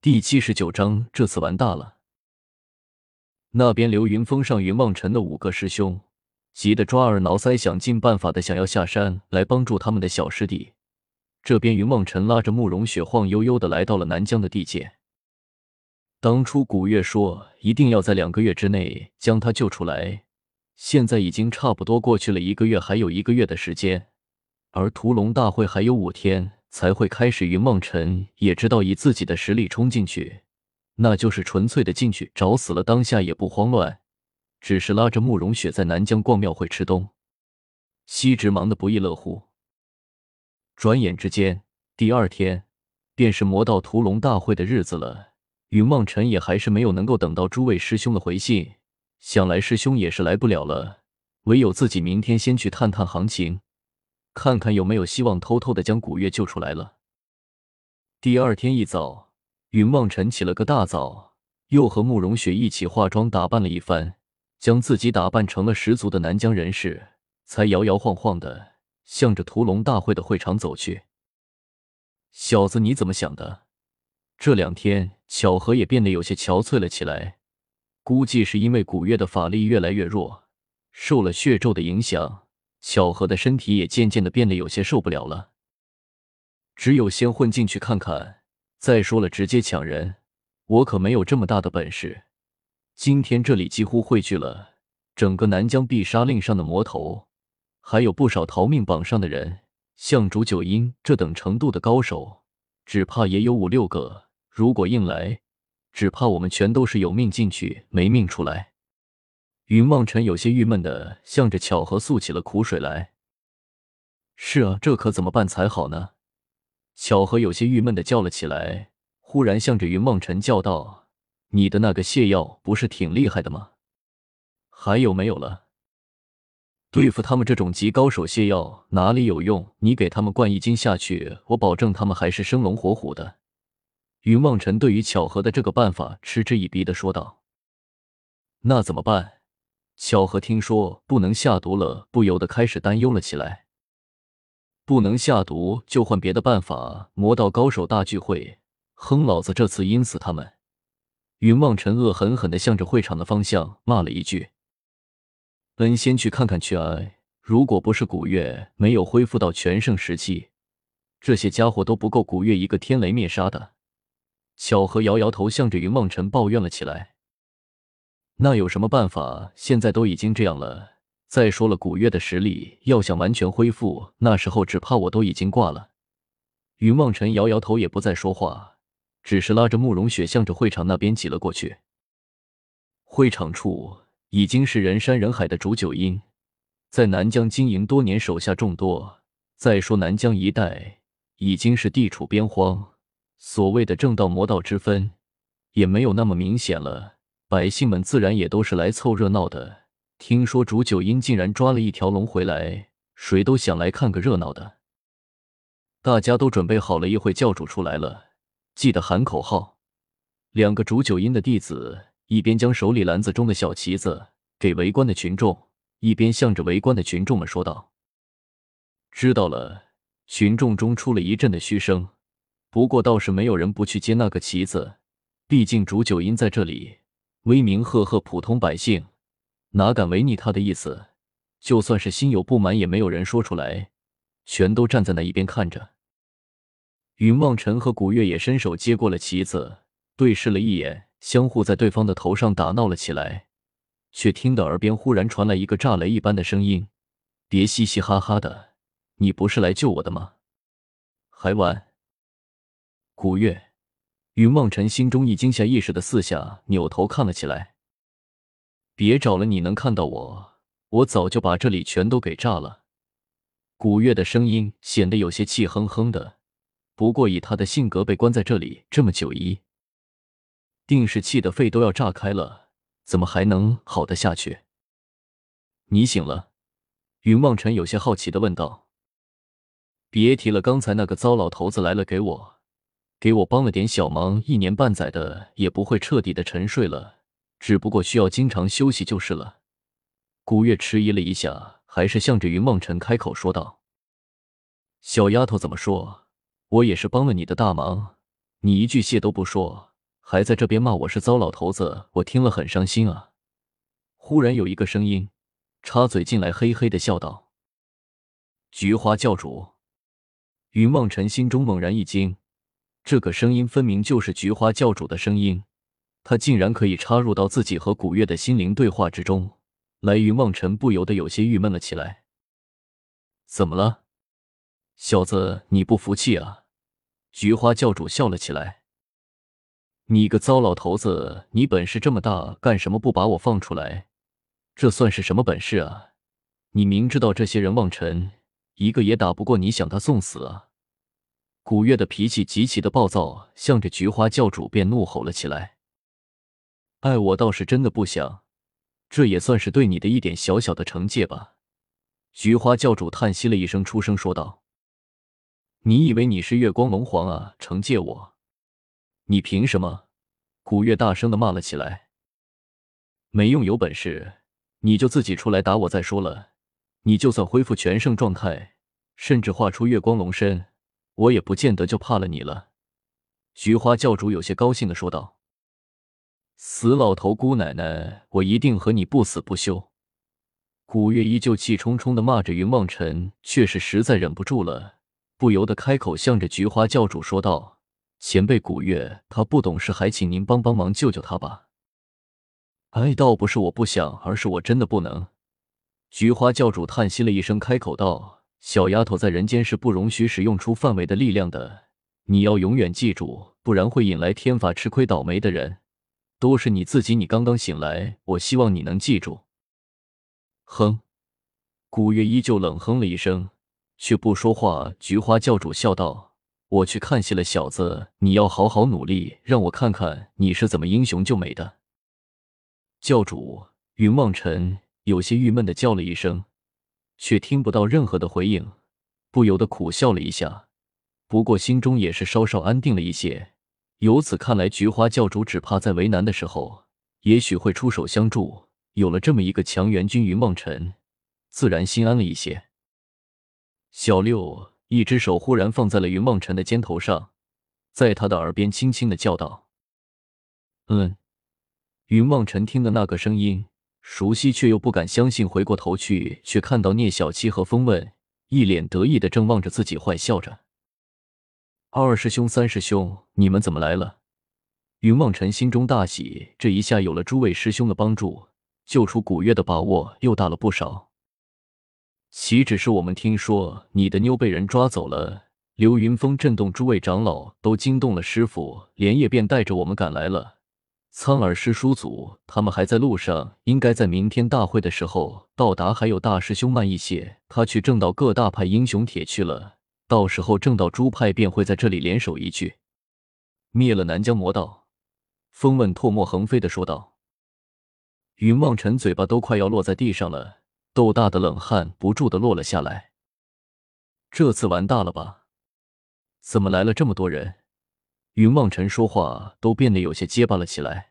第七十九章，这次完大了。那边流云峰上云望尘的五个师兄，急得抓耳挠腮，想尽办法的想要下山来帮助他们的小师弟。这边云望尘拉着慕容雪，晃悠悠的来到了南疆的地界。当初古月说一定要在两个月之内将他救出来，现在已经差不多过去了一个月，还有一个月的时间，而屠龙大会还有五天。才会开始。云梦辰也知道，以自己的实力冲进去，那就是纯粹的进去找死了。当下也不慌乱，只是拉着慕容雪在南疆逛庙会吃东西，直忙得不亦乐乎。转眼之间，第二天便是魔道屠龙大会的日子了。云梦辰也还是没有能够等到诸位师兄的回信，想来师兄也是来不了了，唯有自己明天先去探探行情。看看有没有希望偷偷的将古月救出来了。第二天一早，云望尘起了个大早，又和慕容雪一起化妆打扮了一番，将自己打扮成了十足的南疆人士，才摇摇晃晃的向着屠龙大会的会场走去。小子，你怎么想的？这两天巧合也变得有些憔悴了起来，估计是因为古月的法力越来越弱，受了血咒的影响。巧合的身体也渐渐的变得有些受不了了，只有先混进去看看。再说了，直接抢人，我可没有这么大的本事。今天这里几乎汇聚了整个南疆必杀令上的魔头，还有不少逃命榜上的人，像竹九阴这等程度的高手，只怕也有五六个。如果硬来，只怕我们全都是有命进去，没命出来。云梦尘有些郁闷的向着巧合诉起了苦水来。是啊，这可怎么办才好呢？巧合有些郁闷的叫了起来，忽然向着云梦尘叫道：“你的那个泻药不是挺厉害的吗？还有没有了？对付他们这种极高手，泻药哪里有用？你给他们灌一斤下去，我保证他们还是生龙活虎的。”云梦尘对于巧合的这个办法嗤之以鼻的说道：“那怎么办？”巧合听说不能下毒了，不由得开始担忧了起来。不能下毒，就换别的办法。魔道高手大聚会，哼，老子这次阴死他们！云望尘恶狠狠的向着会场的方向骂了一句：“恩，先去看看去啊！如果不是古月没有恢复到全盛时期，这些家伙都不够古月一个天雷灭杀的。”巧合摇摇头，向着云望尘抱怨了起来。那有什么办法？现在都已经这样了。再说了，古月的实力要想完全恢复，那时候只怕我都已经挂了。云望尘摇摇头，也不再说话，只是拉着慕容雪向着会场那边挤了过去。会场处已经是人山人海的竹九阴，在南疆经营多年，手下众多。再说南疆一带已经是地处边荒，所谓的正道魔道之分也没有那么明显了。百姓们自然也都是来凑热闹的。听说竹九阴竟然抓了一条龙回来，谁都想来看个热闹的。大家都准备好了，一会教主出来了，记得喊口号。两个竹九阴的弟子一边将手里篮子中的小旗子给围观的群众，一边向着围观的群众们说道：“知道了。”群众中出了一阵的嘘声，不过倒是没有人不去接那个旗子，毕竟竹九阴在这里。威名赫赫，普通百姓哪敢违逆他的意思？就算是心有不满，也没有人说出来，全都站在那一边看着。云望尘和古月也伸手接过了旗子，对视了一眼，相互在对方的头上打闹了起来。却听得耳边忽然传来一个炸雷一般的声音：“别嘻嘻哈哈的，你不是来救我的吗？还玩？”古月。云梦尘心中一惊，下意识的四下扭头看了起来。别找了，你能看到我，我早就把这里全都给炸了。古月的声音显得有些气哼哼的，不过以他的性格，被关在这里这么久，一定是气得肺都要炸开了，怎么还能好得下去？你醒了？云望尘有些好奇的问道。别提了，刚才那个糟老头子来了，给我。给我帮了点小忙，一年半载的也不会彻底的沉睡了，只不过需要经常休息就是了。古月迟疑了一下，还是向着云梦辰开口说道：“小丫头怎么说？我也是帮了你的大忙，你一句谢都不说，还在这边骂我是糟老头子，我听了很伤心啊。忽然有一个声音插嘴进来，嘿嘿的笑道：“菊花教主。”云梦尘心中猛然一惊，这个声音分明就是菊花教主的声音，他竟然可以插入到自己和古月的心灵对话之中来。云望尘不由得有些郁闷了起来。怎么了，小子，你不服气啊？菊花教主笑了起来。你个糟老头子，你本事这么大，干什么不把我放出来？这算是什么本事啊？你明知道这些人望尘一个也打不过，你想他送死啊？古月的脾气极其的暴躁，向着菊花教主便怒吼了起来。哎，我倒是真的不想，这也算是对你的一点小小的惩戒吧。菊花教主叹息了一声，出声说道：“你以为你是月光龙皇啊？惩戒我？你凭什么？”古月大声的骂了起来：“没用，有本事！”你就自己出来打我再说了。你就算恢复全盛状态，甚至化出月光龙身，我也不见得就怕了你了。”菊花教主有些高兴的说道。“死老头姑奶奶，我一定和你不死不休！”古月依旧气冲冲的骂着云望尘，却是实在忍不住了，不由得开口向着菊花教主说道：“前辈古月，他不懂事，还请您帮帮忙，救救他吧。”哎，倒不是我不想，而是我真的不能。菊花教主叹息了一声，开口道：“小丫头，在人间是不容许使用出范围的力量的，你要永远记住，不然会引来天法吃亏倒霉的人，都是你自己。你刚刚醒来，我希望你能记住。”哼，古月依旧冷哼了一声，却不说话。菊花教主笑道：“我去看戏了，小子，你要好好努力，让我看看你是怎么英雄救美的。”教主云望尘有些郁闷的叫了一声，却听不到任何的回应，不由得苦笑了一下。不过心中也是稍稍安定了一些。由此看来，菊花教主只怕在为难的时候，也许会出手相助。有了这么一个强援军，云望尘自然心安了一些。小六一只手忽然放在了云望尘的肩头上，在他的耳边轻轻的叫道：“嗯。”云望尘听的那个声音熟悉，却又不敢相信。回过头去，却看到聂小七和风问一脸得意的正望着自己，坏笑着。二师兄、三师兄，你们怎么来了？云望尘心中大喜，这一下有了诸位师兄的帮助，救出古月的把握又大了不少。岂止是我们听说你的妞被人抓走了？流云峰震动，诸位长老都惊动了师傅，连夜便带着我们赶来了。苍耳师叔祖他们还在路上，应该在明天大会的时候到达。还有大师兄慢一些，他去正道各大派英雄帖去了。到时候正道诸派便会在这里联手一聚，灭了南疆魔道。风问唾沫横飞的说道。云望尘嘴巴都快要落在地上了，豆大的冷汗不住的落了下来。这次完大了吧？怎么来了这么多人？云望尘说话都变得有些结巴了起来。